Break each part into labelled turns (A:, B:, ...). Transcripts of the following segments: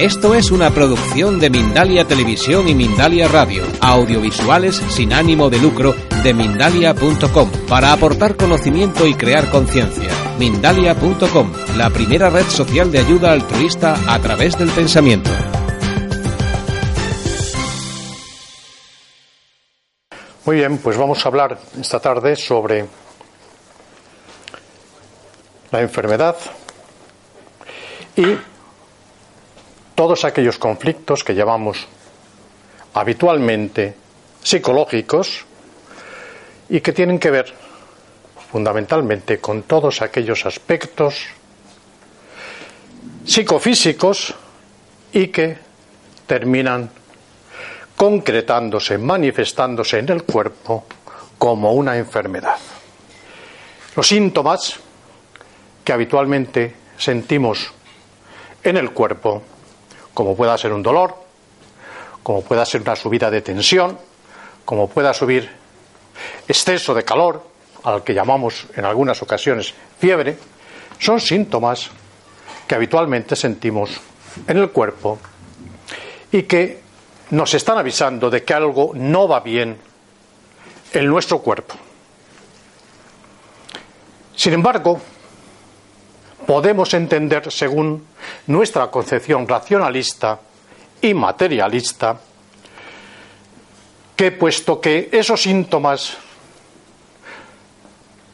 A: Esto es una producción de Mindalia Televisión y Mindalia Radio, audiovisuales sin ánimo de lucro de mindalia.com, para aportar conocimiento y crear conciencia. Mindalia.com, la primera red social de ayuda altruista a través del pensamiento.
B: Muy bien, pues vamos a hablar esta tarde sobre la enfermedad y todos aquellos conflictos que llamamos habitualmente psicológicos y que tienen que ver fundamentalmente con todos aquellos aspectos psicofísicos y que terminan concretándose, manifestándose en el cuerpo como una enfermedad. Los síntomas que habitualmente sentimos en el cuerpo, como pueda ser un dolor, como pueda ser una subida de tensión, como pueda subir exceso de calor, al que llamamos en algunas ocasiones fiebre, son síntomas que habitualmente sentimos en el cuerpo y que nos están avisando de que algo no va bien en nuestro cuerpo. Sin embargo, podemos entender, según nuestra concepción racionalista y materialista, que puesto que esos síntomas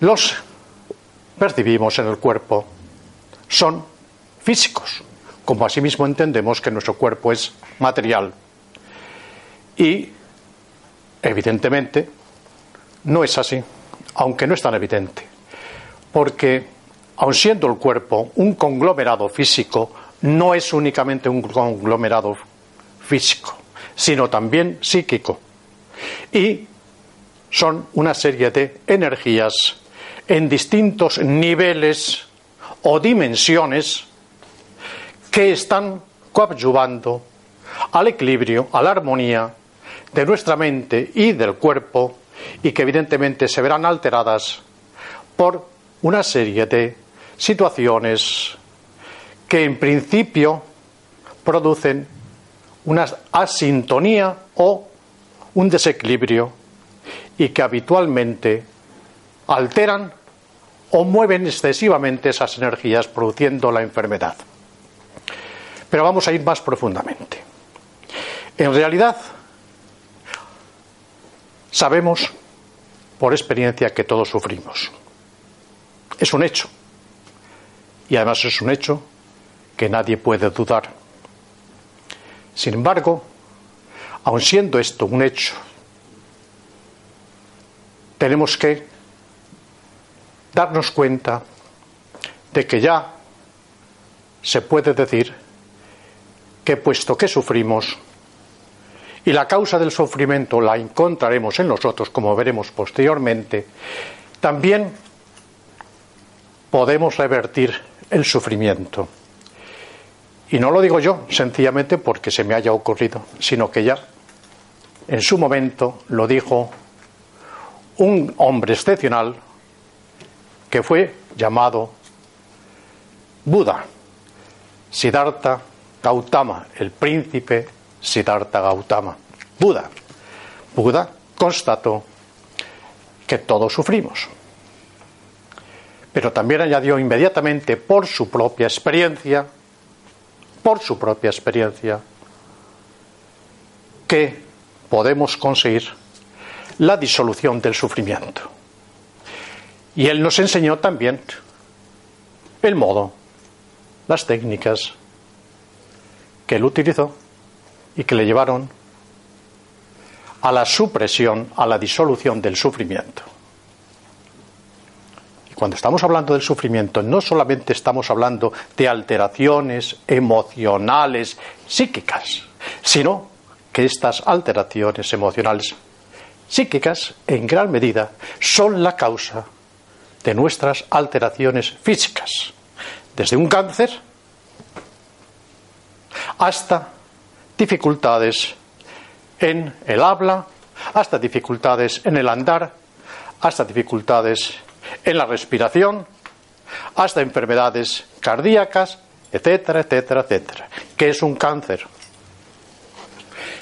B: los percibimos en el cuerpo, son físicos, como asimismo entendemos que nuestro cuerpo es material. Y, evidentemente, no es así, aunque no es tan evidente, porque aun siendo el cuerpo un conglomerado físico, no es únicamente un conglomerado físico, sino también psíquico. Y son una serie de energías en distintos niveles o dimensiones que están coadyuvando al equilibrio, a la armonía de nuestra mente y del cuerpo y que evidentemente se verán alteradas por una serie de situaciones que en principio producen una asintonía o un desequilibrio y que habitualmente alteran o mueven excesivamente esas energías produciendo la enfermedad. Pero vamos a ir más profundamente. En realidad, sabemos por experiencia que todos sufrimos. Es un hecho. Y además es un hecho que nadie puede dudar. Sin embargo, aun siendo esto un hecho, tenemos que darnos cuenta de que ya se puede decir que puesto que sufrimos, y la causa del sufrimiento la encontraremos en nosotros, como veremos posteriormente, también podemos revertir el sufrimiento. Y no lo digo yo sencillamente porque se me haya ocurrido, sino que ya en su momento lo dijo un hombre excepcional que fue llamado Buda, Siddhartha Gautama, el príncipe Siddhartha Gautama. Buda. Buda constató que todos sufrimos. Pero también añadió inmediatamente por su propia experiencia, por su propia experiencia, que podemos conseguir la disolución del sufrimiento. Y él nos enseñó también el modo, las técnicas que él utilizó y que le llevaron a la supresión, a la disolución del sufrimiento. Cuando estamos hablando del sufrimiento, no solamente estamos hablando de alteraciones emocionales, psíquicas, sino que estas alteraciones emocionales psíquicas, en gran medida, son la causa de nuestras alteraciones físicas, desde un cáncer hasta dificultades en el habla, hasta dificultades en el andar, hasta dificultades en la respiración, hasta enfermedades cardíacas etcétera, etcétera, etcétera. ¿Qué es un cáncer?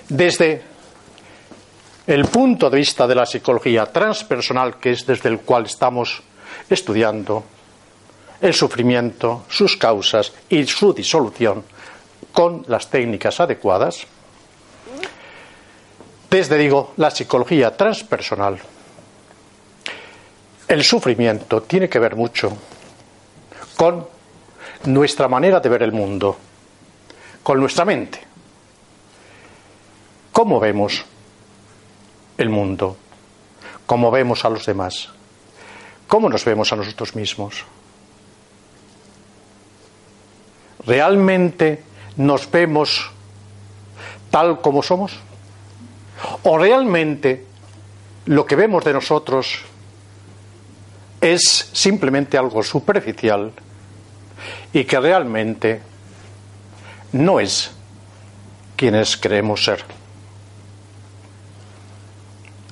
B: Desde el punto de vista de la psicología transpersonal, que es desde el cual estamos estudiando el sufrimiento, sus causas y su disolución con las técnicas adecuadas, desde, digo, la psicología transpersonal, el sufrimiento tiene que ver mucho con nuestra manera de ver el mundo, con nuestra mente. ¿Cómo vemos el mundo? ¿Cómo vemos a los demás? ¿Cómo nos vemos a nosotros mismos? ¿Realmente nos vemos tal como somos? ¿O realmente lo que vemos de nosotros es simplemente algo superficial y que realmente no es quienes creemos ser?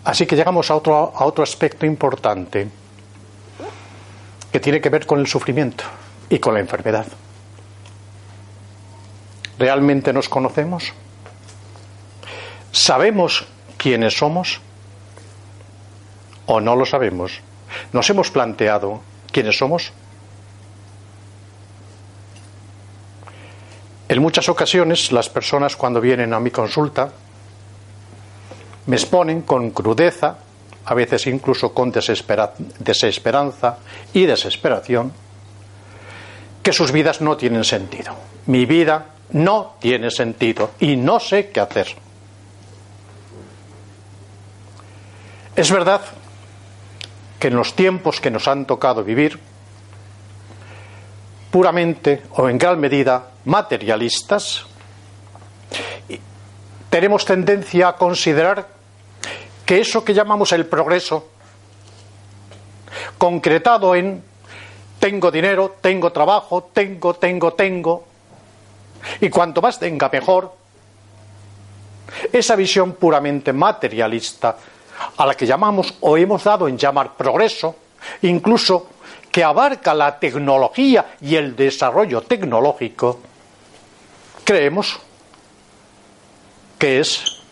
B: Así que llegamos a otro, a otro aspecto importante que tiene que ver con el sufrimiento y con la enfermedad. ¿Realmente nos conocemos? ¿Sabemos quiénes somos? ¿O no lo sabemos? ¿Nos hemos planteado quiénes somos? En muchas ocasiones las personas cuando vienen a mi consulta me exponen con crudeza, a veces incluso con desesperanza y desesperación, que sus vidas no tienen sentido. Mi vida no tiene sentido y no sé qué hacer. Es verdad que en los tiempos que nos han tocado vivir, puramente o en gran medida materialistas, tenemos tendencia a considerar que eso que llamamos el progreso, concretado en tengo dinero, tengo trabajo, tengo, tengo, tengo, y cuanto más tenga mejor, esa visión puramente materialista a la que llamamos o hemos dado en llamar progreso, incluso que abarca la tecnología y el desarrollo tecnológico, creemos que es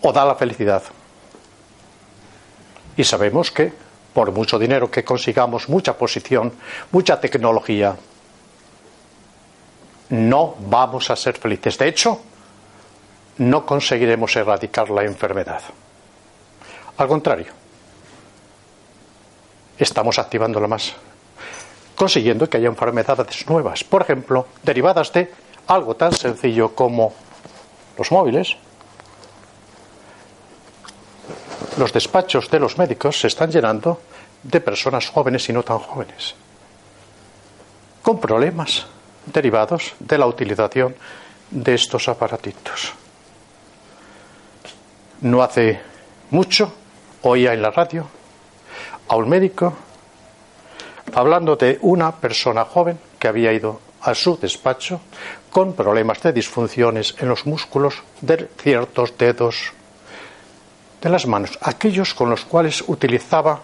B: o da la felicidad. Y sabemos que por mucho dinero que consigamos, mucha posición, mucha tecnología, no vamos a ser felices. De hecho, no conseguiremos erradicar la enfermedad. Al contrario, estamos activándola más, consiguiendo que haya enfermedades nuevas, por ejemplo, derivadas de algo tan sencillo como los móviles. Los despachos de los médicos se están llenando de personas jóvenes y no tan jóvenes, con problemas derivados de la utilización de estos aparatitos. No hace mucho oía en la radio a un médico hablando de una persona joven que había ido a su despacho con problemas de disfunciones en los músculos de ciertos dedos de las manos, aquellos con los cuales utilizaba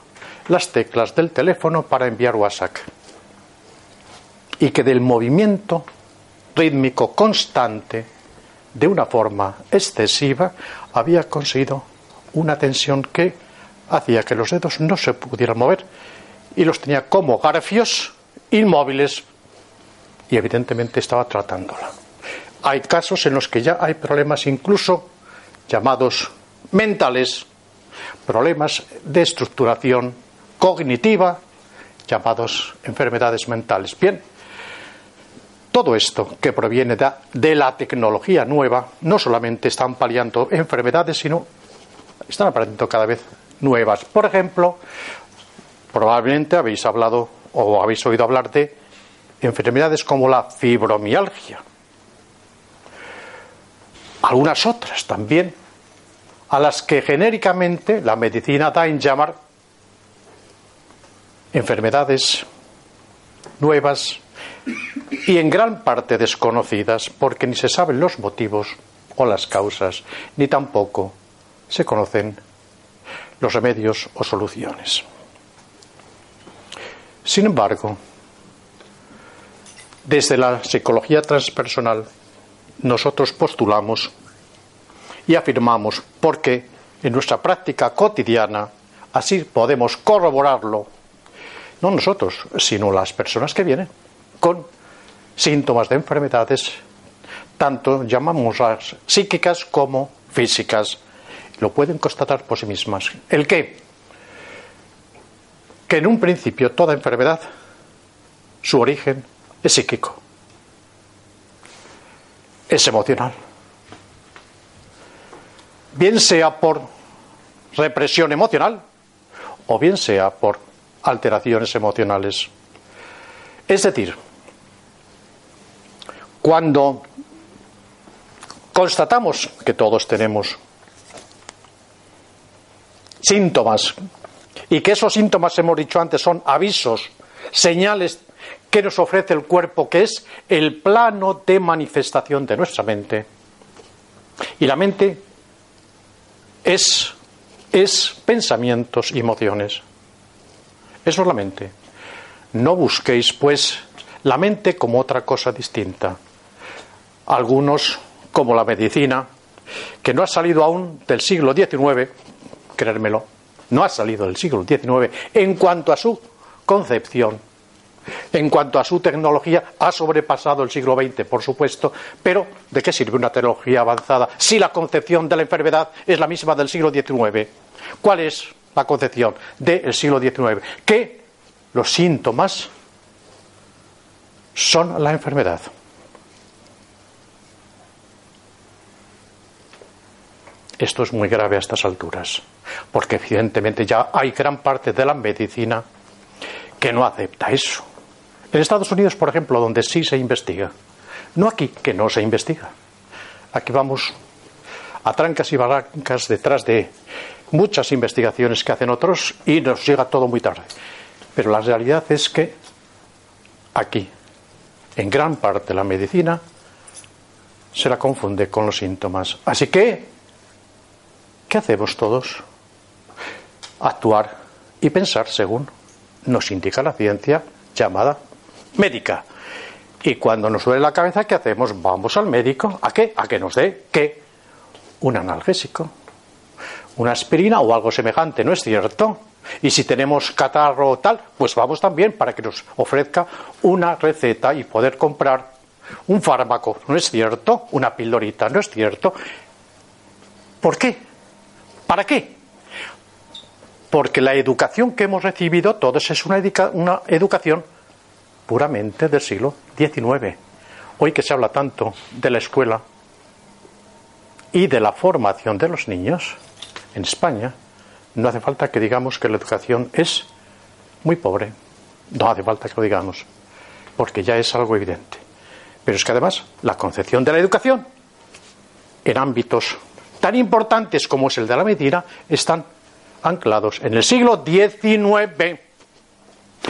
B: las teclas del teléfono para enviar WhatsApp. Y que del movimiento rítmico constante de una forma excesiva había conseguido una tensión que hacía que los dedos no se pudieran mover y los tenía como garfios inmóviles y evidentemente estaba tratándola. Hay casos en los que ya hay problemas incluso llamados mentales, problemas de estructuración cognitiva, llamados enfermedades mentales. Bien, todo esto que proviene de, la tecnología nueva no solamente están paliando enfermedades, sino están apareciendo cada vez nuevas. Por ejemplo, probablemente habéis hablado o habéis oído hablar de enfermedades como la fibromialgia. Algunas otras también, a las que genéricamente la medicina da en llamar enfermedades nuevas y en gran parte desconocidas porque ni se saben los motivos o las causas, ni tampoco se conocen los remedios o soluciones. Sin embargo, Desde la psicología transpersonal nosotros postulamos y afirmamos, porque en nuestra práctica cotidiana así podemos corroborarlo, no nosotros, sino las personas que vienen con síntomas de enfermedades, tanto llamamos psíquicas como físicas. Lo pueden constatar por sí mismas. ¿El qué? Que en un principio toda enfermedad, su origen es psíquico, es emocional. Bien sea por represión emocional o bien sea por alteraciones emocionales. Es decir, cuando constatamos que todos tenemos síntomas y que esos síntomas, hemos dicho antes, son avisos, señales que nos ofrece el cuerpo, que es el plano de manifestación de nuestra mente. Y la mente es, es pensamientos y emociones. Eso es la mente. No busquéis, pues, la mente como otra cosa distinta. Algunos, como la medicina, que no ha salido aún del siglo XIX, creérmelo, no ha salido del siglo XIX en cuanto a su concepción, en cuanto a su tecnología, ha sobrepasado el siglo XX, por supuesto, pero ¿de qué sirve una tecnología avanzada si la concepción de la enfermedad es la misma del siglo XIX? ¿Cuál es la concepción del siglo XIX? Que los síntomas son la enfermedad. Esto es muy grave a estas alturas, porque evidentemente ya hay gran parte de la medicina que no acepta eso. En Estados Unidos, por ejemplo, donde sí se investiga, no aquí, que no se investiga. Aquí vamos a trancas y barrancas detrás de muchas investigaciones que hacen otros y nos llega todo muy tarde. Pero la realidad es que aquí, en gran parte la medicina, se la confunde con los síntomas. Así que ¿Qué hacemos todos? Actuar y pensar según nos indica la ciencia llamada médica. Y cuando nos duele la cabeza, ¿qué hacemos? Vamos al médico. ¿A qué? A que nos dé qué? Un analgésico, una aspirina o algo semejante, ¿no es cierto? Y si tenemos catarro o tal, pues vamos también para que nos ofrezca una receta y poder comprar un fármaco, ¿no es cierto? Una pildorita, ¿no es cierto? ¿Por qué? ¿Para qué? Porque la educación que hemos recibido todos es una, educación puramente del siglo XIX. Hoy que se habla tanto de la escuela y de la formación de los niños en España, no hace falta que digamos que la educación es muy pobre. No hace falta que lo digamos, porque ya es algo evidente. Pero es que además la concepción de la educación en ámbitos tan importantes como es el de la medicina están anclados en el siglo XIX.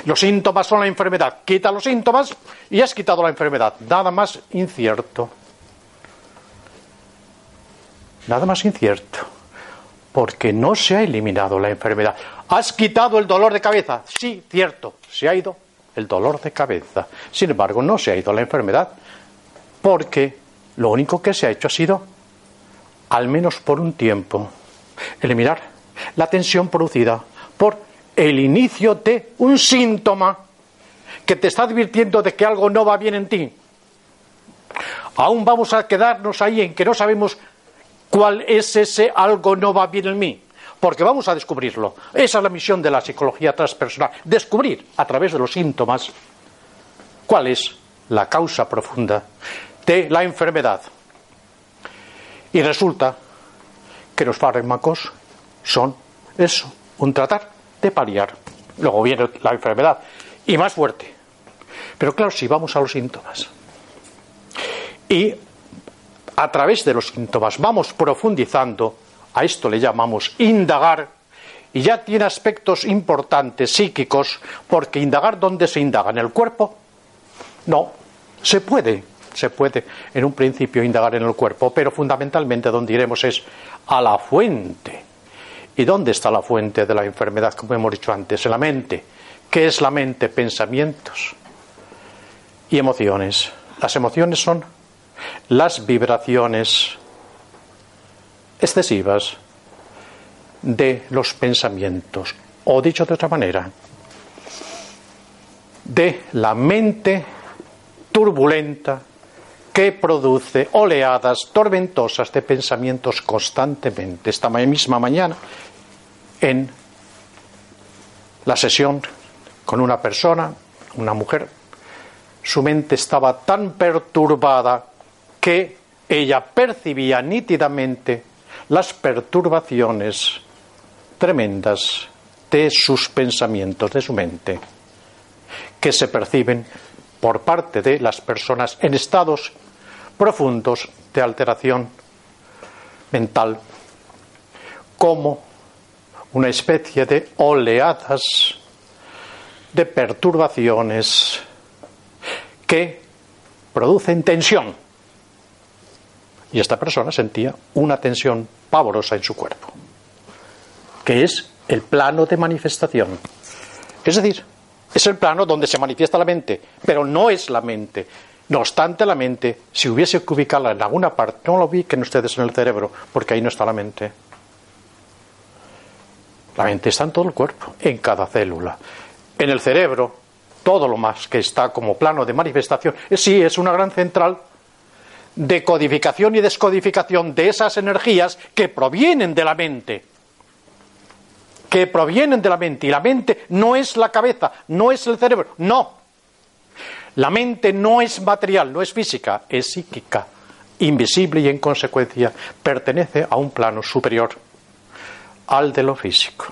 B: Los síntomas son la enfermedad. Quita los síntomas y has quitado la enfermedad. Nada más incierto. Nada más incierto. Porque no se ha eliminado la enfermedad. ¿Has quitado el dolor de cabeza? Sí, cierto. Se ha ido el dolor de cabeza. Sin embargo, no se ha ido la enfermedad. Porque lo único que se ha hecho ha sido al menos por un tiempo, eliminar la tensión producida por el inicio de un síntoma que te está advirtiendo de que algo no va bien en ti. Aún vamos a quedarnos ahí en que no sabemos cuál es ese algo no va bien en mí, porque vamos a descubrirlo. Esa es la misión de la psicología transpersonal, descubrir a través de los síntomas cuál es la causa profunda de la enfermedad. Y resulta que los fármacos son eso, un tratar de paliar. Luego viene la enfermedad y más fuerte. Pero claro, si vamos a los síntomas y a través de los síntomas vamos profundizando, a esto le llamamos indagar, y ya tiene aspectos importantes psíquicos, porque indagar dónde se indaga, en el cuerpo, no, se puede se puede en un principio indagar en el cuerpo, pero fundamentalmente donde iremos es a la fuente. ¿Y dónde está la fuente de la enfermedad, como hemos dicho antes? En la mente. ¿Qué es la mente? Pensamientos. y emociones. Las emociones son las vibraciones excesivas de los pensamientos, o dicho de otra manera, de la mente turbulenta que produce oleadas tormentosas de pensamientos constantemente. Esta misma mañana, en la sesión con una persona, una mujer, su mente estaba tan perturbada que ella percibía nítidamente las perturbaciones tremendas de sus pensamientos, de su mente, que se perciben por parte de las personas en estados profundos de alteración mental como una especie de oleadas de perturbaciones que producen tensión. Y esta persona sentía una tensión pavorosa en su cuerpo, que es el plano de manifestación. Es decir, es el plano donde se manifiesta la mente, pero no es la mente. No obstante, la mente, si hubiese que ubicarla en alguna parte, no lo ubiquen ustedes en el cerebro, porque ahí no está la mente. La mente está en todo el cuerpo, en cada célula. En el cerebro, todo lo más que está como plano de manifestación, sí es una gran central de codificación y descodificación de esas energías que provienen de la mente que provienen de la mente. Y la mente no es la cabeza, no es el cerebro, no. La mente no es material, no es física, es psíquica, invisible y en consecuencia pertenece a un plano superior al de lo físico.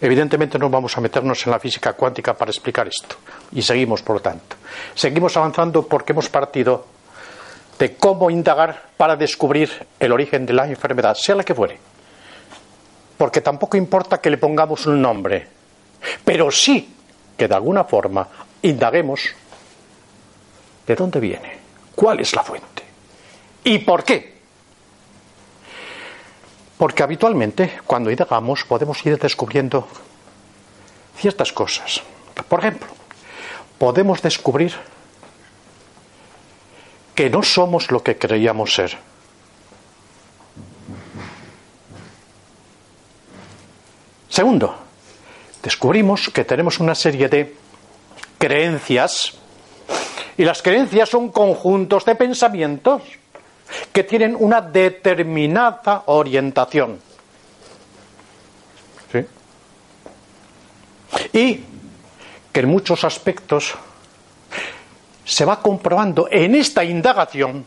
B: Evidentemente no vamos a meternos en la física cuántica para explicar esto. Y seguimos, por lo tanto. Seguimos avanzando porque hemos partido de cómo indagar para descubrir el origen de la enfermedad, sea la que fuere porque tampoco importa que le pongamos un nombre, pero sí que de alguna forma indaguemos de dónde viene, cuál es la fuente y por qué. Porque habitualmente cuando indagamos podemos ir descubriendo ciertas cosas. Por ejemplo, podemos descubrir que no somos lo que creíamos ser Segundo, descubrimos que tenemos una serie de creencias y las creencias son conjuntos de pensamientos que tienen una determinada orientación. Y que en muchos aspectos se va comprobando en esta indagación,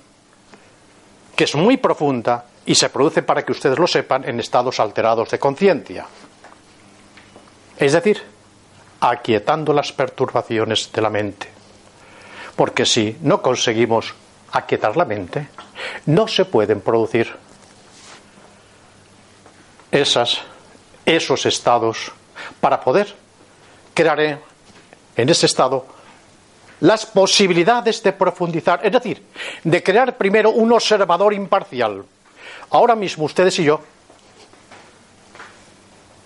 B: que es muy profunda y se produce, para que ustedes lo sepan, en estados alterados de conciencia. Es decir, aquietando las perturbaciones de la mente. Porque si no conseguimos aquietar la mente, no se pueden producir esas, esos estados para poder crear en ese estado las posibilidades de profundizar, es decir, de crear primero un observador imparcial. Ahora mismo ustedes y yo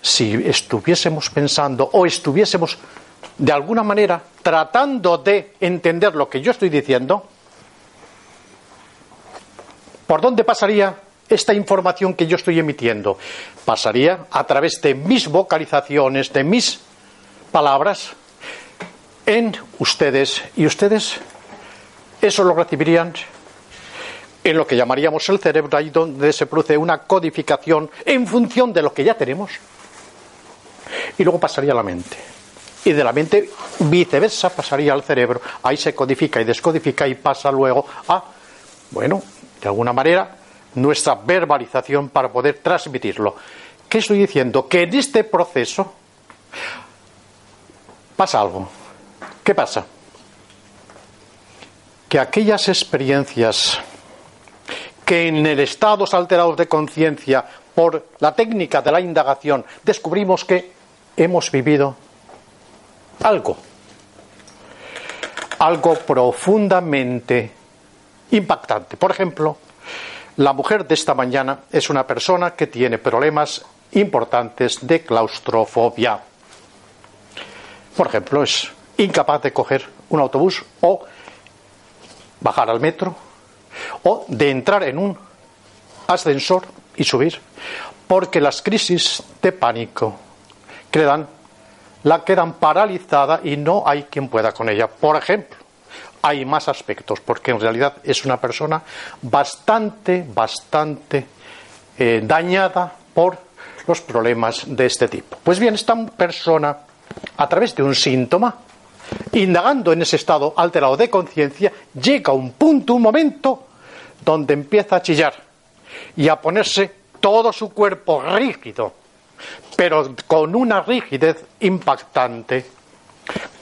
B: si estuviésemos pensando o estuviésemos de alguna manera tratando de entender lo que yo estoy diciendo, ¿por dónde pasaría esta información que yo estoy emitiendo? Pasaría a través de mis vocalizaciones, de mis palabras, en ustedes y ustedes eso lo recibirían en lo que llamaríamos el cerebro, ahí donde se produce una codificación en función de lo que ya tenemos y luego pasaría a la mente. Y de la mente, viceversa, pasaría al cerebro. Ahí se codifica y descodifica y pasa luego a, bueno, de alguna manera, nuestra verbalización para poder transmitirlo. ¿Qué estoy diciendo? Que en este proceso pasa algo. ¿Qué pasa? Que aquellas experiencias que en el estado alterados de conciencia, por la técnica de la indagación, descubrimos que hemos vivido algo, algo profundamente impactante. Por ejemplo, la mujer de esta mañana es una persona que tiene problemas importantes de claustrofobia. Por ejemplo, es incapaz de coger un autobús o bajar al metro o de entrar en un ascensor y subir, porque las crisis de pánico la quedan paralizada y no hay quien pueda con ella. Por ejemplo, hay más aspectos, porque en realidad es una persona bastante, bastante eh, dañada por los problemas de este tipo. Pues bien, esta persona, a través de un síntoma, indagando en ese estado alterado de conciencia, llega a un punto, un momento, donde empieza a chillar y a ponerse todo su cuerpo rígido, pero con una rigidez impactante.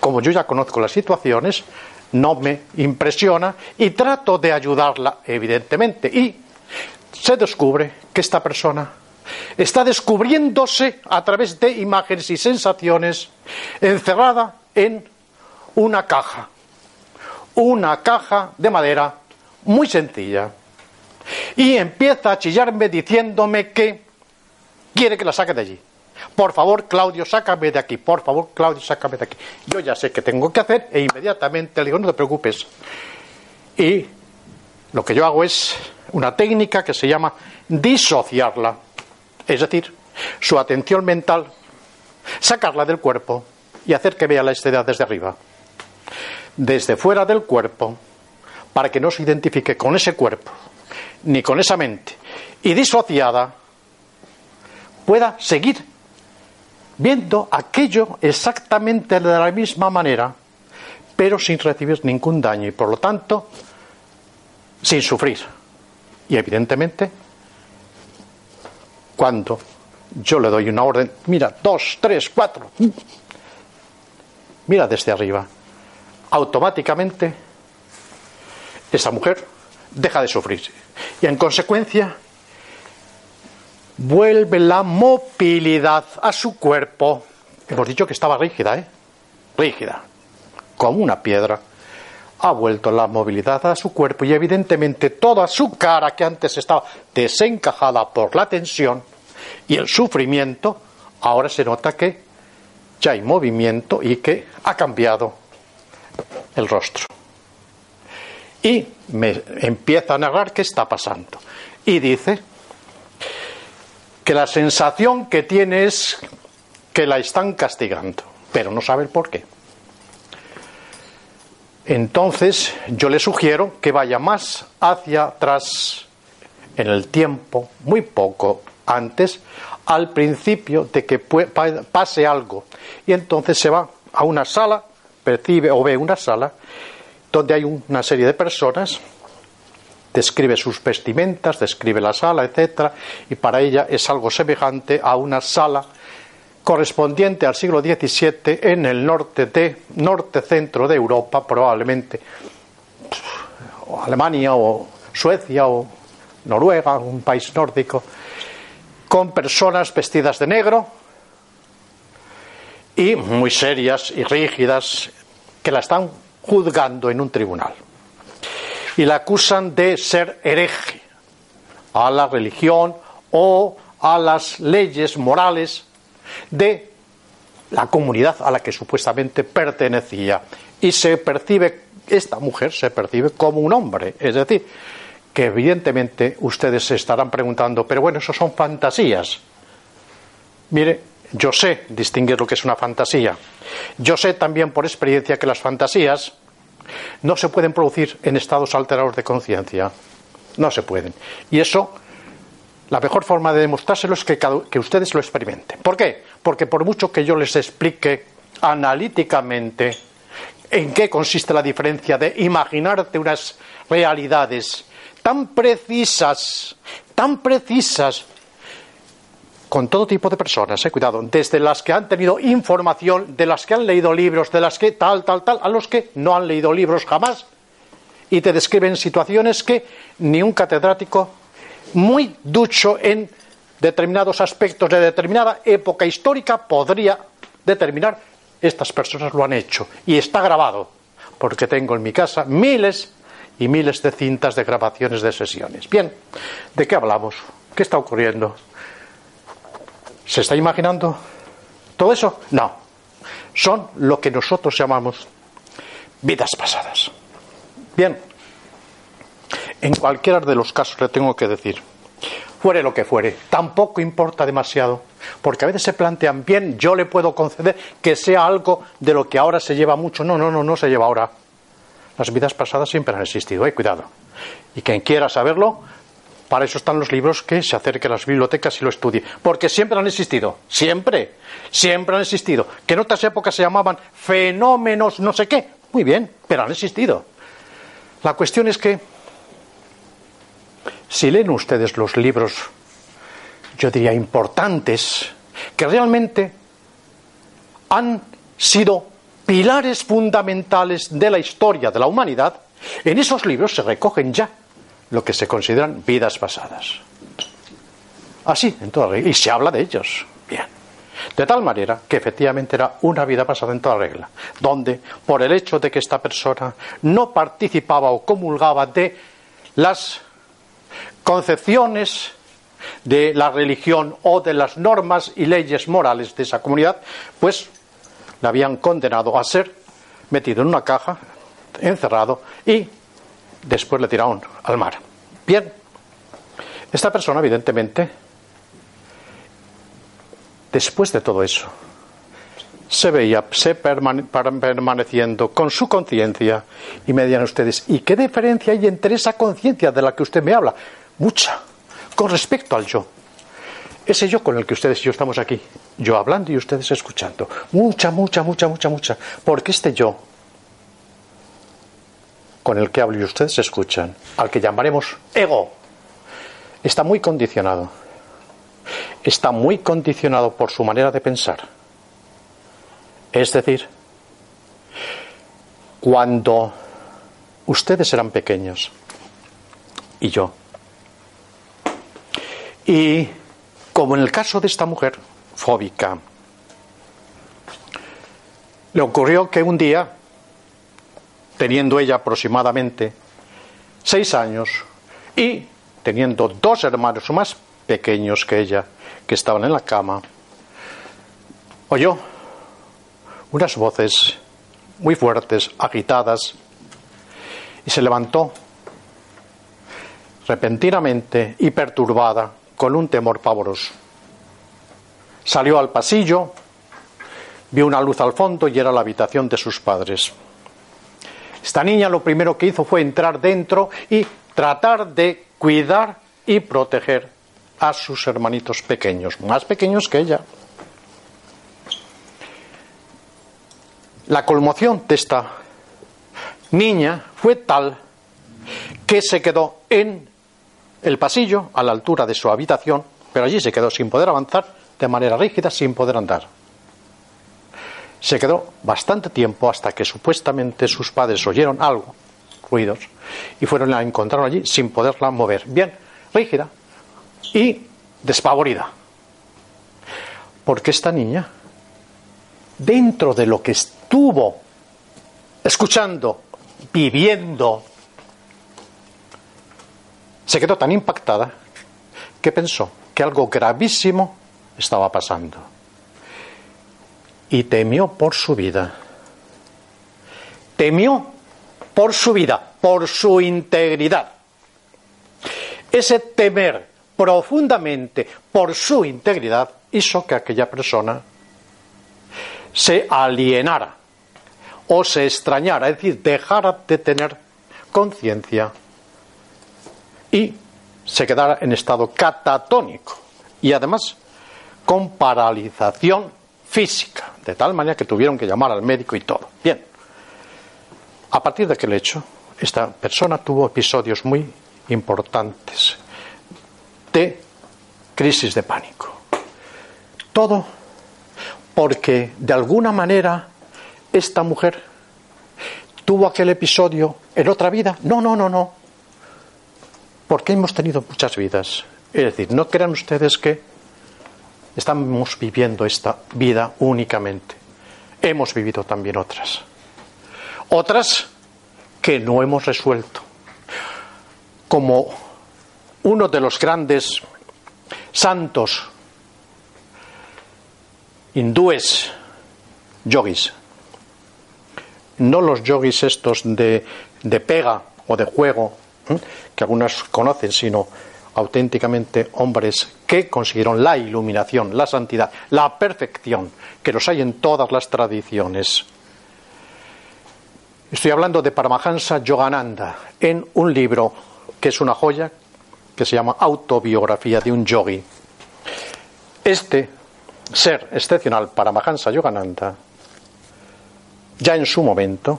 B: Como yo ya conozco las situaciones, no me impresiona y trato de ayudarla, evidentemente. Y se descubre que esta persona está descubriéndose a través de imágenes y sensaciones encerrada en una caja, una caja de madera muy sencilla. Y empieza a chillarme diciéndome que quiere que la saque de allí. Por favor, Claudio, sácame de aquí. Por favor, Claudio, sácame de aquí. Yo ya sé qué tengo que hacer e inmediatamente le digo, no te preocupes. Y lo que yo hago es una técnica que se llama disociarla. Es decir, su atención mental, sacarla del cuerpo y hacer que vea la escena desde arriba. Desde fuera del cuerpo, para que no se identifique con ese cuerpo, ni con esa mente. Y disociada, pueda seguir viendo aquello exactamente de la misma manera, pero sin recibir ningún daño y por lo tanto sin sufrir. Y evidentemente, cuando yo le doy una orden, mira, dos, tres, cuatro, mira desde arriba, automáticamente esa mujer deja de sufrir. Y en consecuencia, vuelve la movilidad a su cuerpo. Hemos dicho que estaba rígida, ¿eh? Rígida, como una piedra. Ha vuelto la movilidad a su cuerpo y evidentemente toda su cara que antes estaba desencajada por la tensión y el sufrimiento, ahora se nota que ya hay movimiento y que ha cambiado el rostro. Y me empieza a narrar qué está pasando. Y dice, que la sensación que tiene es que la están castigando, pero no sabe el por qué. Entonces yo le sugiero que vaya más hacia atrás en el tiempo, muy poco antes, al principio de que pase algo. Y entonces se va a una sala, percibe o ve una sala, donde hay una serie de personas describe sus vestimentas, describe la sala, etcétera, y para ella es algo semejante a una sala correspondiente al siglo XVII en el norte de norte centro de Europa, probablemente Alemania o Suecia o Noruega, un país nórdico, con personas vestidas de negro y muy serias y rígidas que la están juzgando en un tribunal y la acusan de ser hereje a la religión o a las leyes morales de la comunidad a la que supuestamente pertenecía. Y se percibe, esta mujer se percibe como un hombre. Es decir, que evidentemente ustedes se estarán preguntando, pero bueno, eso son fantasías. Mire, yo sé distinguir lo que es una fantasía. Yo sé también por experiencia que las fantasías no se pueden producir en estados alterados de conciencia. No se pueden. Y eso, la mejor forma de demostrárselo es que, que ustedes lo experimenten. ¿Por qué? Porque por mucho que yo les explique analíticamente en qué consiste la diferencia de imaginarte unas realidades tan precisas, tan precisas, con todo tipo de personas, eh, cuidado, desde las que han tenido información, de las que han leído libros, de las que tal, tal, tal, a los que no han leído libros jamás y te describen situaciones que ni un catedrático muy ducho en determinados aspectos de determinada época histórica podría determinar. Estas personas lo han hecho y está grabado, porque tengo en mi casa miles y miles de cintas de grabaciones de sesiones. Bien, ¿de qué hablamos? ¿Qué está ocurriendo? ¿Se está imaginando todo eso? No. Son lo que nosotros llamamos vidas pasadas. Bien, en cualquiera de los casos le tengo que decir, fuere lo que fuere, tampoco importa demasiado, porque a veces se plantean, bien, yo le puedo conceder que sea algo de lo que ahora se lleva mucho. No, no, no, no se lleva ahora. Las vidas pasadas siempre han existido, eh, cuidado. Y quien quiera saberlo, para eso están los libros que se acerque a las bibliotecas y lo estudie. Porque siempre han existido, siempre, siempre han existido. Que en otras épocas se llamaban fenómenos no sé qué. Muy bien, pero han existido. La cuestión es que si leen ustedes los libros, yo diría importantes, que realmente han sido pilares fundamentales de la historia de la humanidad, en esos libros se recogen ya lo que se consideran vidas pasadas. Así, en toda regla. Y se habla de ellos. Bien. De tal manera que efectivamente era una vida pasada en toda regla, donde por el hecho de que esta persona no participaba o comulgaba de las concepciones de la religión o de las normas y leyes morales de esa comunidad, pues la habían condenado a ser metido en una caja, encerrado y después le tiraron al mar. Bien, esta persona evidentemente, después de todo eso, se veía se permaneciendo con su conciencia y me dirán ustedes, ¿y qué diferencia hay entre esa conciencia de la que usted me habla? Mucha, con respecto al yo. Ese yo con el que ustedes y yo estamos aquí, yo hablando y ustedes escuchando. Mucha, mucha, mucha, mucha, mucha. Porque este yo con el que hablo y ustedes escuchan, al que llamaremos ego, está muy condicionado. Está muy condicionado por su manera de pensar. Es decir, cuando ustedes eran pequeños y yo, y como en el caso de esta mujer fóbica, le ocurrió que un día teniendo ella aproximadamente seis años y teniendo dos hermanos más pequeños que ella que estaban en la cama, oyó unas voces muy fuertes, agitadas, y se levantó repentinamente y perturbada con un temor pavoroso. Salió al pasillo, vio una luz al fondo y era la habitación de sus padres. Esta niña lo primero que hizo fue entrar dentro y tratar de cuidar y proteger a sus hermanitos pequeños, más pequeños que ella. La conmoción de esta niña fue tal que se quedó en el pasillo a la altura de su habitación, pero allí se quedó sin poder avanzar de manera rígida, sin poder andar. Se quedó bastante tiempo hasta que supuestamente sus padres oyeron algo, ruidos, y fueron a encontrarla allí sin poderla mover. Bien, rígida y despavorida. Porque esta niña, dentro de lo que estuvo escuchando, viviendo, se quedó tan impactada que pensó que algo gravísimo estaba pasando y temió por su vida. Temió por su vida, por su integridad. Ese temer profundamente por su integridad hizo que aquella persona se alienara o se extrañara, es decir, dejara de tener conciencia y se quedara en estado catatónico y además con paralización física, de tal manera que tuvieron que llamar al médico y todo. Bien, a partir de aquel hecho, esta persona tuvo episodios muy importantes de crisis de pánico. Todo porque de alguna manera esta mujer tuvo aquel episodio en otra vida. No, no, no, no. Porque hemos tenido muchas vidas. Es decir, no crean ustedes que estamos viviendo esta vida únicamente. Hemos vivido también otras. Otras que no hemos resuelto. Como uno de los grandes santos hindúes, yogis, no los yogis estos de, de pega o de juego, que algunos conocen, sino auténticamente hombres que consiguieron la iluminación, la santidad, la perfección, que los hay en todas las tradiciones. Estoy hablando de Paramahansa Yogananda en un libro que es una joya que se llama Autobiografía de un yogi. Este ser excepcional, Paramahansa Yogananda, ya en su momento,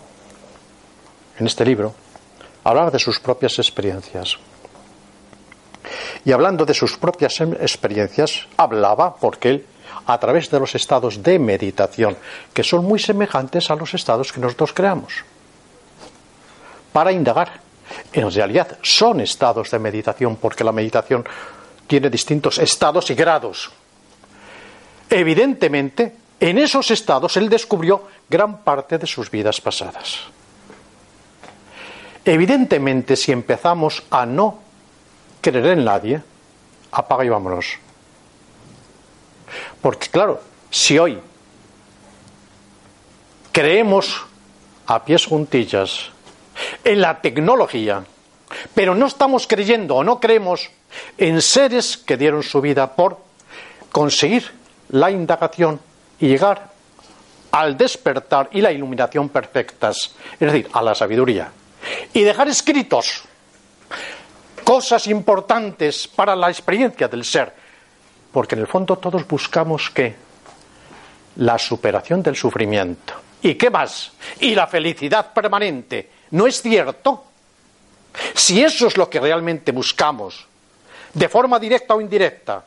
B: en este libro, hablaba de sus propias experiencias. Y hablando de sus propias em, experiencias, hablaba porque él, a través de los estados de meditación, que son muy semejantes a los estados que nosotros creamos, para indagar. En realidad son estados de meditación, porque la meditación tiene distintos estados y grados. Evidentemente, en esos estados él descubrió gran parte de sus vidas pasadas. Evidentemente, si empezamos a no creer en nadie, apaga y vámonos. Porque claro, si hoy creemos a pies juntillas en la tecnología, pero no estamos creyendo o no creemos en seres que dieron su vida por conseguir la indagación y llegar al despertar y la iluminación perfectas, es decir, a la sabiduría. Y dejar escritos cosas importantes para la experiencia del ser, porque en el fondo todos buscamos que la superación del sufrimiento. ¿Y qué más? Y la felicidad permanente. ¿No es cierto? Si eso es lo que realmente buscamos, de forma directa o indirecta,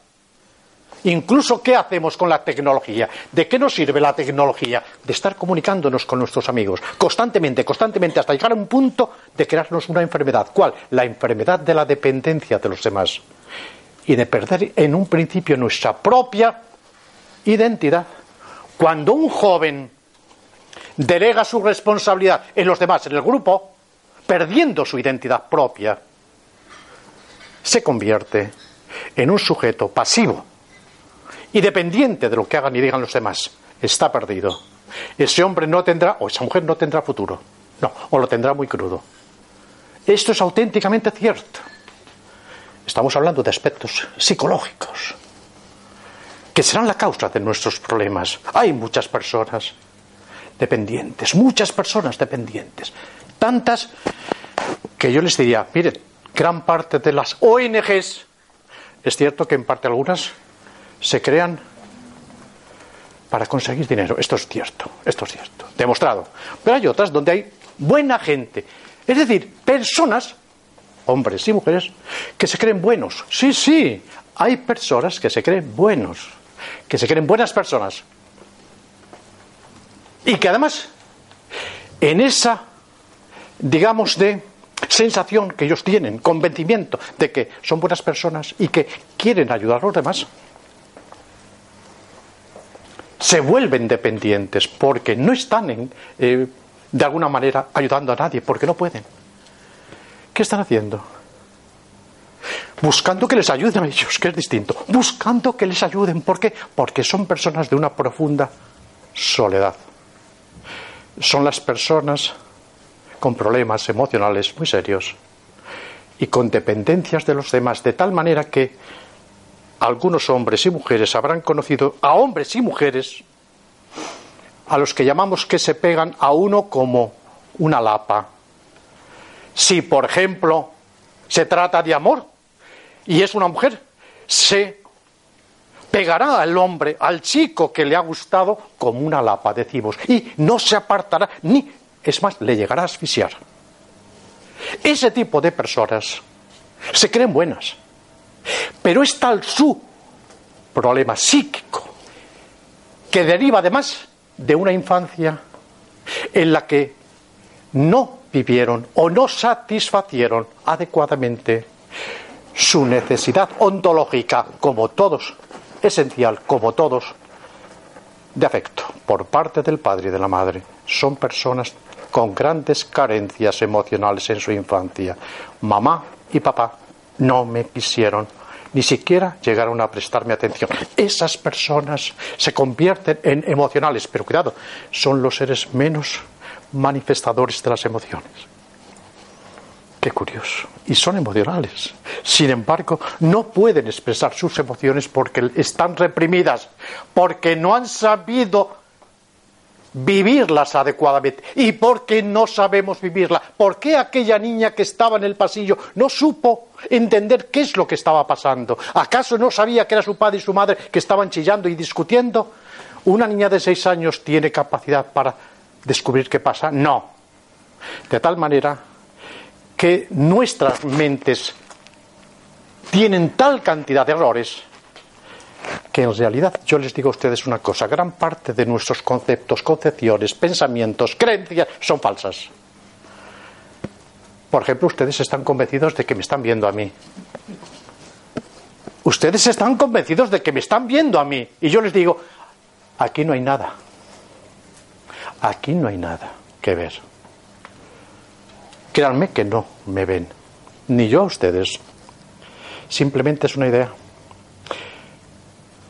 B: Incluso, ¿qué hacemos con la tecnología? ¿De qué nos sirve la tecnología? De estar comunicándonos con nuestros amigos constantemente, constantemente, hasta llegar a un punto de crearnos una enfermedad. ¿Cuál? La enfermedad de la dependencia de los demás. Y de perder en un principio nuestra propia identidad. Cuando un joven delega su responsabilidad en los demás, en el grupo, perdiendo su identidad propia, se convierte en un sujeto pasivo y dependiente de lo que hagan y digan los demás, está perdido. Ese hombre no tendrá, o esa mujer no tendrá futuro. No, o lo tendrá muy crudo. Esto es auténticamente cierto. Estamos hablando de aspectos psicológicos que serán la causa de nuestros problemas. Hay muchas personas dependientes, muchas personas dependientes. Tantas que yo les diría, miren, gran parte de las ONGs, es cierto que en parte algunas se crean para conseguir dinero. Esto es cierto, esto es cierto, demostrado. Pero hay otras donde hay buena gente. Es decir, personas, hombres y mujeres, que se creen buenos. Sí, sí, hay personas que se creen buenos, que se creen buenas personas. Y que además, en esa, digamos, de sensación que ellos tienen, convencimiento de que son buenas personas y que quieren ayudar a los demás, se vuelven dependientes porque no están en, eh, de alguna manera ayudando a nadie, porque no pueden. ¿Qué están haciendo? Buscando que les ayuden a ellos, que es distinto. Buscando que les ayuden. ¿Por qué? Porque son personas de una profunda soledad. Son las personas con problemas emocionales muy serios y con dependencias de los demás, de tal manera que algunos hombres y mujeres habrán conocido a hombres y mujeres a los que llamamos que se pegan a uno como una lapa. Si, por ejemplo, se trata de amor y es una mujer, se pegará al hombre, al chico que le ha gustado, como una lapa, decimos, y no se apartará, ni, es más, le llegará a asfixiar. Ese tipo de personas se creen buenas, pero es tal su problema psíquico que deriva además de una infancia en la que no vivieron o no satisfacieron adecuadamente su necesidad ontológica, como todos, esencial, como todos, de afecto por parte del padre y de la madre. Son personas con grandes carencias emocionales en su infancia. Mamá y papá no me quisieron, ni siquiera llegaron a prestarme atención. Esas personas se convierten en emocionales, pero cuidado, son los seres menos manifestadores de las emociones. Qué curioso. Y son emocionales. Sin embargo, no pueden expresar sus emociones porque están reprimidas, porque no han sabido vivirlas adecuadamente y porque no sabemos vivirla. ¿Por qué aquella niña que estaba en el pasillo no supo entender qué es lo que estaba pasando? ¿Acaso no sabía que era su padre y su madre que estaban chillando y discutiendo? ¿Una niña de seis años tiene capacidad para descubrir qué pasa? No. De tal manera que nuestras mentes tienen tal cantidad de errores que en realidad yo les digo a ustedes una cosa, gran parte de nuestros conceptos, concepciones, pensamientos, creencias son falsas. Por ejemplo, ustedes están convencidos de que me están viendo a mí. Ustedes están convencidos de que me están viendo a mí. Y yo les digo, aquí no hay nada. Aquí no hay nada que ver. Créanme que no me ven. Ni yo a ustedes. Simplemente es una idea.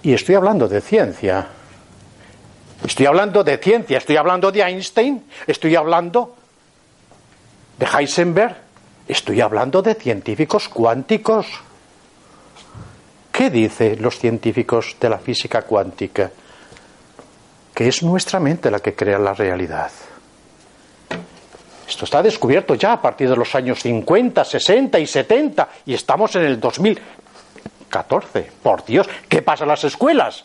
B: Y estoy hablando de ciencia. Estoy hablando de ciencia, estoy hablando de Einstein, estoy hablando de Heisenberg, estoy hablando de científicos cuánticos. ¿Qué dicen los científicos de la física cuántica? Que es nuestra mente la que crea la realidad. Esto está descubierto ya a partir de los años 50, 60 y 70 y estamos en el 2000. 14. Por Dios, ¿qué pasa en las escuelas?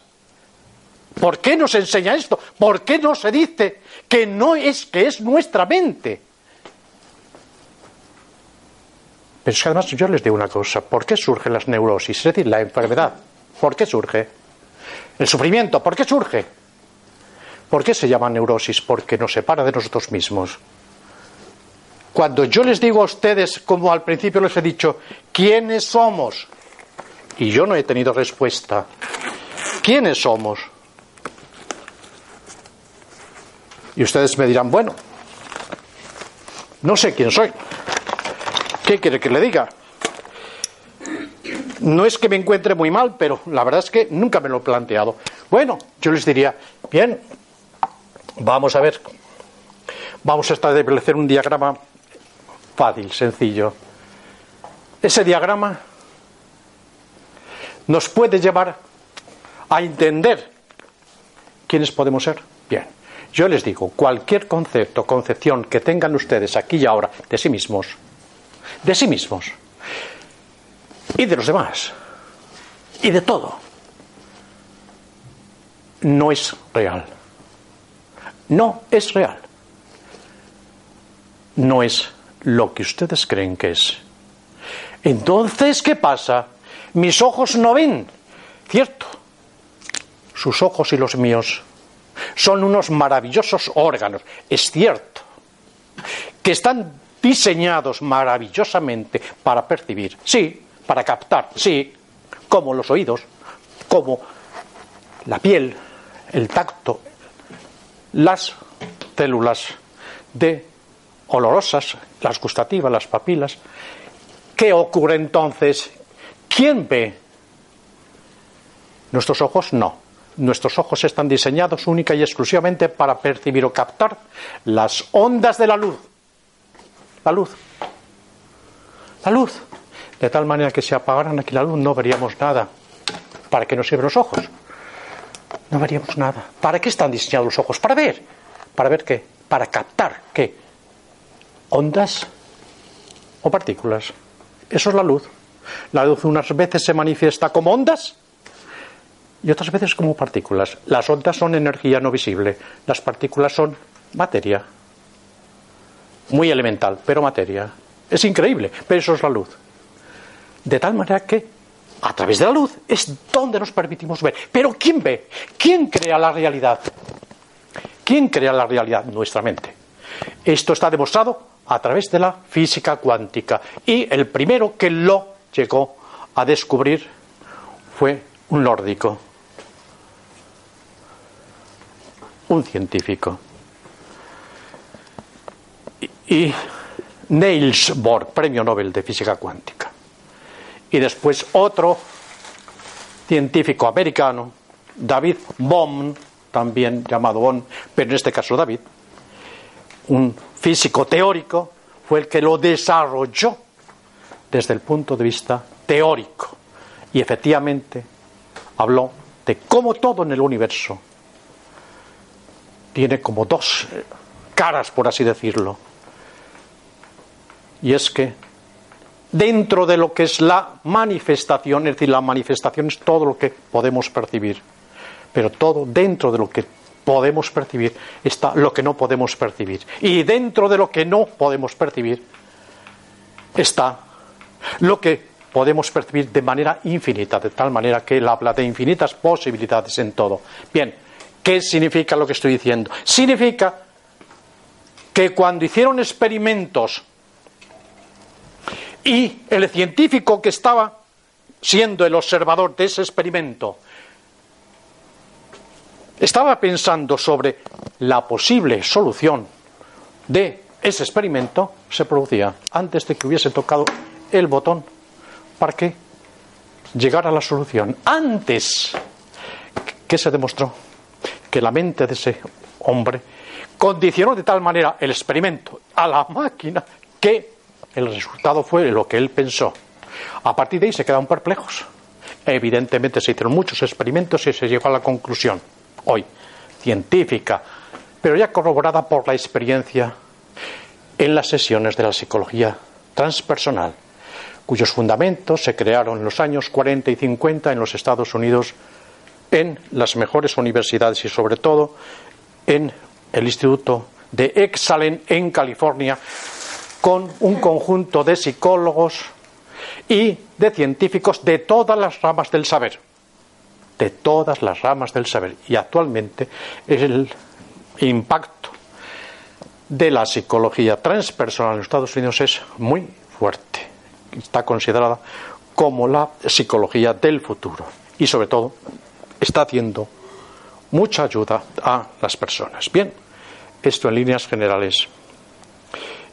B: ¿Por qué no se enseña esto? ¿Por qué no se dice que no es que es nuestra mente? Pero es que además yo les digo una cosa, ¿por qué surgen las neurosis? Es decir, la enfermedad. ¿Por qué surge? El sufrimiento, ¿por qué surge? ¿Por qué se llama neurosis? Porque nos separa de nosotros mismos. Cuando yo les digo a ustedes, como al principio les he dicho, ¿quiénes somos? Y yo no he tenido respuesta. ¿Quiénes somos? Y ustedes me dirán, bueno, no sé quién soy. ¿Qué quiere que le diga? No es que me encuentre muy mal, pero la verdad es que nunca me lo he planteado. Bueno, yo les diría, bien, vamos a ver, vamos a establecer un diagrama fácil, sencillo. Ese diagrama nos puede llevar a entender quiénes podemos ser. Bien, yo les digo, cualquier concepto, concepción que tengan ustedes aquí y ahora de sí mismos, de sí mismos y de los demás y de todo, no es real. No es real. No es lo que ustedes creen que es. Entonces, ¿qué pasa? Mis ojos no ven. Cierto. Sus ojos y los míos son unos maravillosos órganos. Es cierto. Que están diseñados maravillosamente para percibir. Sí, para captar. Sí, como los oídos, como la piel, el tacto, las células de olorosas, las gustativas, las papilas. ¿Qué ocurre entonces? ¿Quién ve? Nuestros ojos no. Nuestros ojos están diseñados única y exclusivamente para percibir o captar las ondas de la luz. La luz. La luz. De tal manera que si apagaran aquí la luz no veríamos nada. ¿Para qué nos sirven los ojos? No veríamos nada. ¿Para qué están diseñados los ojos? Para ver. ¿Para ver qué? Para captar qué? Ondas o partículas. Eso es la luz. La luz unas veces se manifiesta como ondas y otras veces como partículas. Las ondas son energía no visible, las partículas son materia. Muy elemental, pero materia. Es increíble, pero eso es la luz. De tal manera que a través de la luz es donde nos permitimos ver. Pero ¿quién ve? ¿Quién crea la realidad? ¿Quién crea la realidad? Nuestra mente. Esto está demostrado a través de la física cuántica. Y el primero que lo llegó a descubrir fue un nórdico, un científico. Y Niels Bohr, premio Nobel de física cuántica. Y después otro científico americano, David Bohm, también llamado Bohm, pero en este caso David, un físico teórico, fue el que lo desarrolló desde el punto de vista teórico. Y efectivamente habló de cómo todo en el universo tiene como dos eh, caras, por así decirlo. Y es que dentro de lo que es la manifestación, es decir, la manifestación es todo lo que podemos percibir, pero todo dentro de lo que podemos percibir está lo que no podemos percibir. Y dentro de lo que no podemos percibir está lo que podemos percibir de manera infinita, de tal manera que él habla de infinitas posibilidades en todo. Bien, ¿qué significa lo que estoy diciendo? Significa que cuando hicieron experimentos y el científico que estaba siendo el observador de ese experimento estaba pensando sobre la posible solución de ese experimento, se producía antes de que hubiese tocado el botón para que llegara a la solución. Antes que se demostró que la mente de ese hombre condicionó de tal manera el experimento a la máquina que el resultado fue lo que él pensó. A partir de ahí se quedaron perplejos. Evidentemente se hicieron muchos experimentos y se llegó a la conclusión hoy, científica, pero ya corroborada por la experiencia en las sesiones de la psicología transpersonal, cuyos fundamentos se crearon en los años 40 y 50 en los Estados Unidos en las mejores universidades y sobre todo en el Instituto de Exalen en California con un conjunto de psicólogos y de científicos de todas las ramas del saber de todas las ramas del saber. Y actualmente el impacto de la psicología transpersonal en los Estados Unidos es muy fuerte. Está considerada como la psicología del futuro. Y sobre todo está haciendo mucha ayuda a las personas. Bien, esto en líneas generales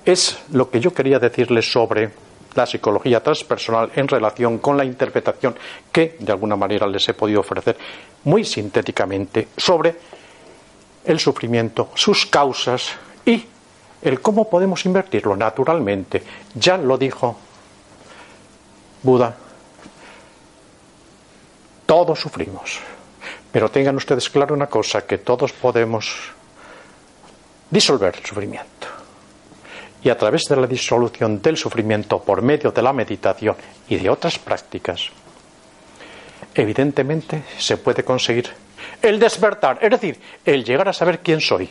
B: es lo que yo quería decirles sobre la psicología transpersonal en relación con la interpretación que de alguna manera les he podido ofrecer muy sintéticamente sobre el sufrimiento, sus causas y el cómo podemos invertirlo naturalmente. Ya lo dijo Buda, todos sufrimos, pero tengan ustedes claro una cosa, que todos podemos disolver el sufrimiento. Y a través de la disolución del sufrimiento por medio de la meditación y de otras prácticas, evidentemente se puede conseguir el despertar, es decir, el llegar a saber quién soy,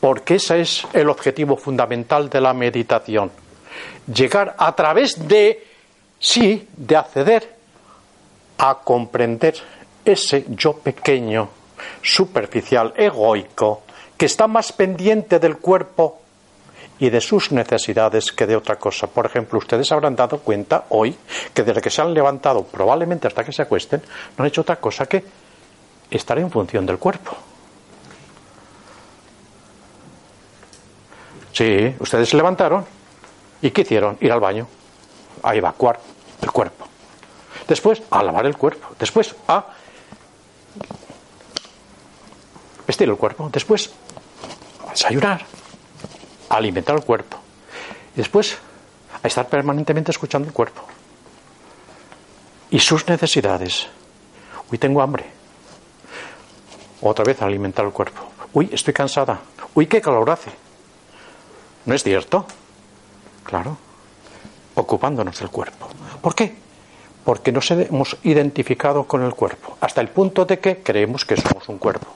B: porque ese es el objetivo fundamental de la meditación, llegar a través de, sí, de acceder a comprender ese yo pequeño, superficial, egoico, que está más pendiente del cuerpo y de sus necesidades que de otra cosa. Por ejemplo, ustedes habrán dado cuenta hoy que desde que se han levantado, probablemente hasta que se acuesten, no han hecho otra cosa que estar en función del cuerpo. Sí, ustedes se levantaron y ¿qué hicieron? Ir al baño, a evacuar el cuerpo. Después a lavar el cuerpo. Después a vestir el cuerpo. Después a desayunar alimentar el cuerpo. Después a estar permanentemente escuchando el cuerpo. Y sus necesidades. Uy, tengo hambre. Otra vez alimentar el cuerpo. Uy, estoy cansada. Uy, qué calor hace. ¿No es cierto? Claro. Ocupándonos del cuerpo. ¿Por qué? Porque nos hemos identificado con el cuerpo, hasta el punto de que creemos que somos un cuerpo.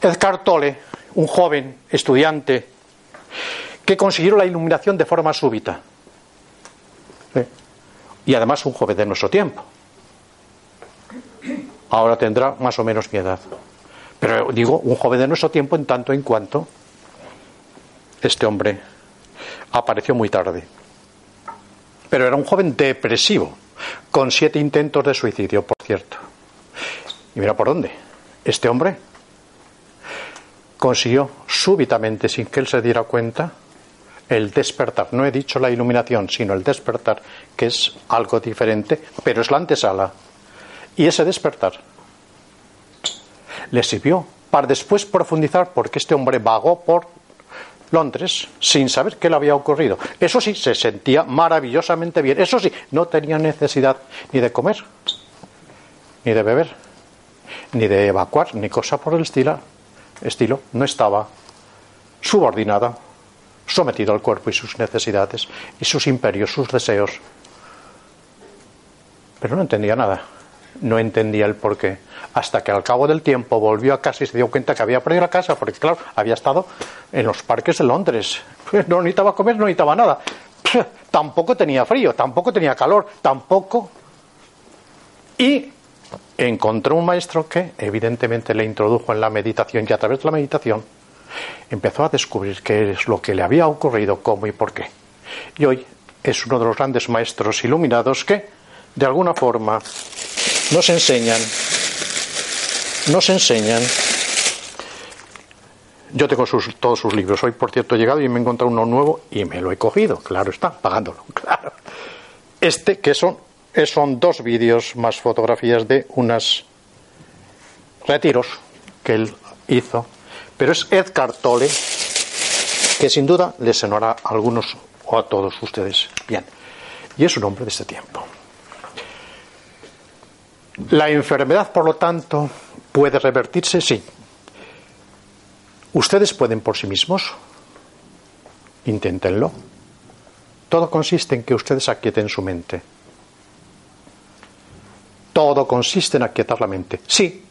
B: Edgar Tolle un joven estudiante que consiguió la iluminación de forma súbita. Y además un joven de nuestro tiempo. Ahora tendrá más o menos mi edad. Pero digo, un joven de nuestro tiempo en tanto en cuanto este hombre apareció muy tarde. Pero era un joven depresivo, con siete intentos de suicidio, por cierto. Y mira por dónde. Este hombre consiguió súbitamente, sin que él se diera cuenta, el despertar. No he dicho la iluminación, sino el despertar, que es algo diferente, pero es la antesala. Y ese despertar le sirvió para después profundizar porque este hombre vagó por Londres sin saber qué le había ocurrido. Eso sí, se sentía maravillosamente bien. Eso sí, no tenía necesidad ni de comer, ni de beber, ni de evacuar, ni cosa por el estilo. estilo. No estaba subordinada, sometido al cuerpo y sus necesidades, y sus imperios, sus deseos. Pero no entendía nada. No entendía el porqué. Hasta que al cabo del tiempo volvió a casa y se dio cuenta que había perdido la casa, porque claro, había estado en los parques de Londres. No necesitaba comer, no necesitaba nada. Tampoco tenía frío, tampoco tenía calor, tampoco. Y encontró un maestro que evidentemente le introdujo en la meditación y a través de la meditación empezó a descubrir qué es lo que le había ocurrido, cómo y por qué. Y hoy es uno de los grandes maestros iluminados que, de alguna forma, nos enseñan, nos enseñan. Yo tengo todos sus libros. Hoy, por cierto, he llegado y me he encontrado uno nuevo y me lo he cogido. Claro está, pagándolo, claro. Este, que son, son dos vídeos más fotografías de unos retiros que él hizo pero es Edgar Tolle, que sin duda le sonará a algunos o a todos ustedes bien. Y es un hombre de este tiempo. La enfermedad, por lo tanto, puede revertirse, sí. Ustedes pueden por sí mismos. Inténtenlo. Todo consiste en que ustedes aquieten su mente. Todo consiste en aquietar la mente. Sí,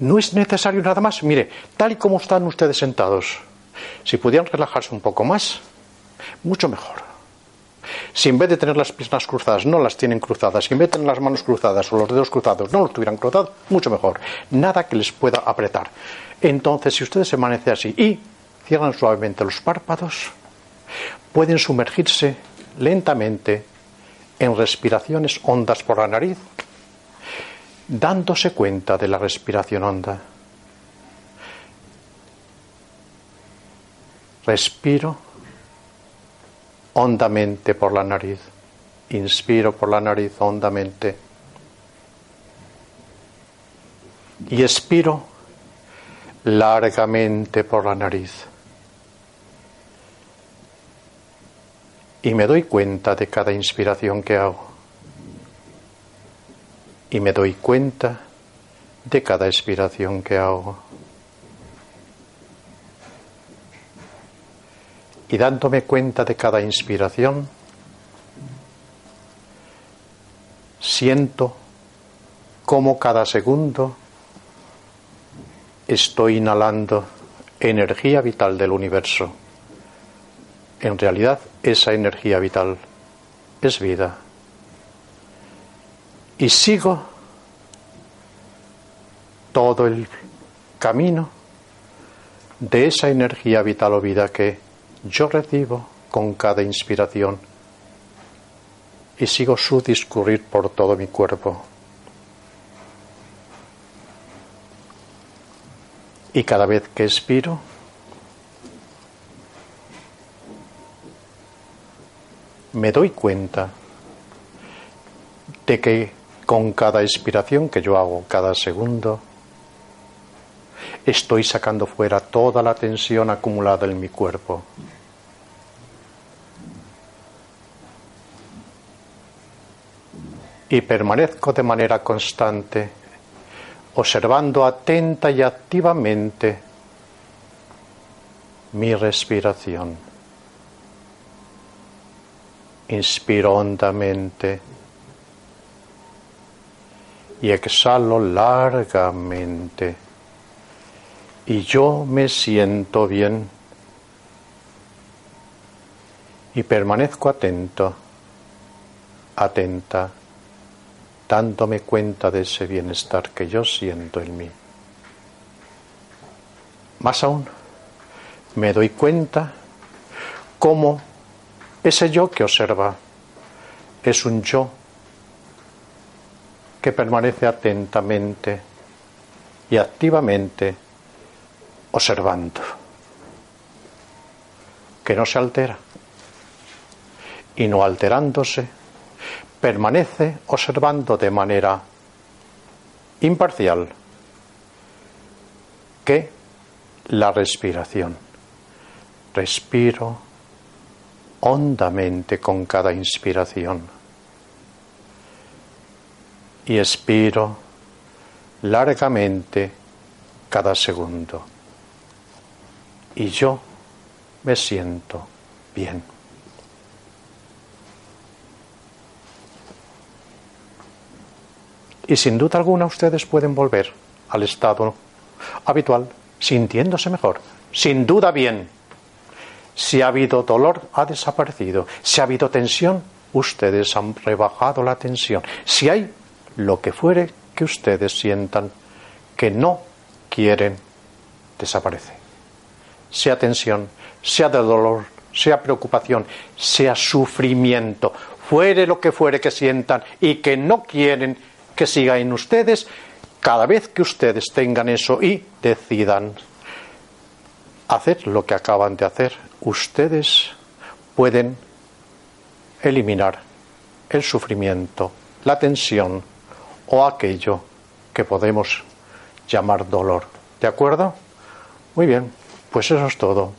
B: no es necesario nada más. Mire, tal y como están ustedes sentados, si pudieran relajarse un poco más, mucho mejor. Si en vez de tener las piernas cruzadas no las tienen cruzadas, si en vez de tener las manos cruzadas o los dedos cruzados no los tuvieran cruzados, mucho mejor. Nada que les pueda apretar. Entonces, si ustedes se amanecen así y cierran suavemente los párpados, pueden sumergirse lentamente en respiraciones hondas por la nariz dándose cuenta de la respiración honda. Respiro hondamente por la nariz. Inspiro por la nariz hondamente. Y expiro largamente por la nariz. Y me doy cuenta de cada inspiración que hago y me doy cuenta de cada expiración que hago. Y dándome cuenta de cada inspiración, siento cómo cada segundo estoy inhalando energía vital del universo. En realidad, esa energía vital es vida y sigo todo el camino de esa energía vital o vida que yo recibo con cada inspiración y sigo su discurrir por todo mi cuerpo. Y cada vez que expiro, me doy cuenta de que con cada expiración que yo hago, cada segundo, estoy sacando fuera toda la tensión acumulada en mi cuerpo. Y permanezco de manera constante, observando atenta y activamente mi respiración. Inspiro hondamente y exhalo largamente. Y yo me siento bien y permanezco atento, atenta, dándome cuenta de ese bienestar que yo siento en mí. Más aún, me doy cuenta cómo ese yo que observa es un yo que permanece atentamente y activamente observando, que no se altera y no alterándose, permanece observando de manera imparcial que la respiración. Respiro hondamente con cada inspiración y expiro largamente cada segundo. Y yo me siento bien. Y sin duda alguna ustedes pueden volver al estado habitual, sintiéndose mejor, sin duda bien. Si ha habido dolor, ha desaparecido. Si ha habido tensión, ustedes han rebajado la tensión. Si hay lo que fuere que ustedes sientan que no quieren, desaparece. Sea tensión, sea de dolor, sea preocupación, sea sufrimiento, fuere lo que fuere que sientan y que no quieren que siga en ustedes, cada vez que ustedes tengan eso y decidan hacer lo que acaban de hacer, ustedes pueden eliminar el sufrimiento, la tensión o aquello que podemos llamar dolor. ¿De acuerdo? Muy bien, pues eso es todo.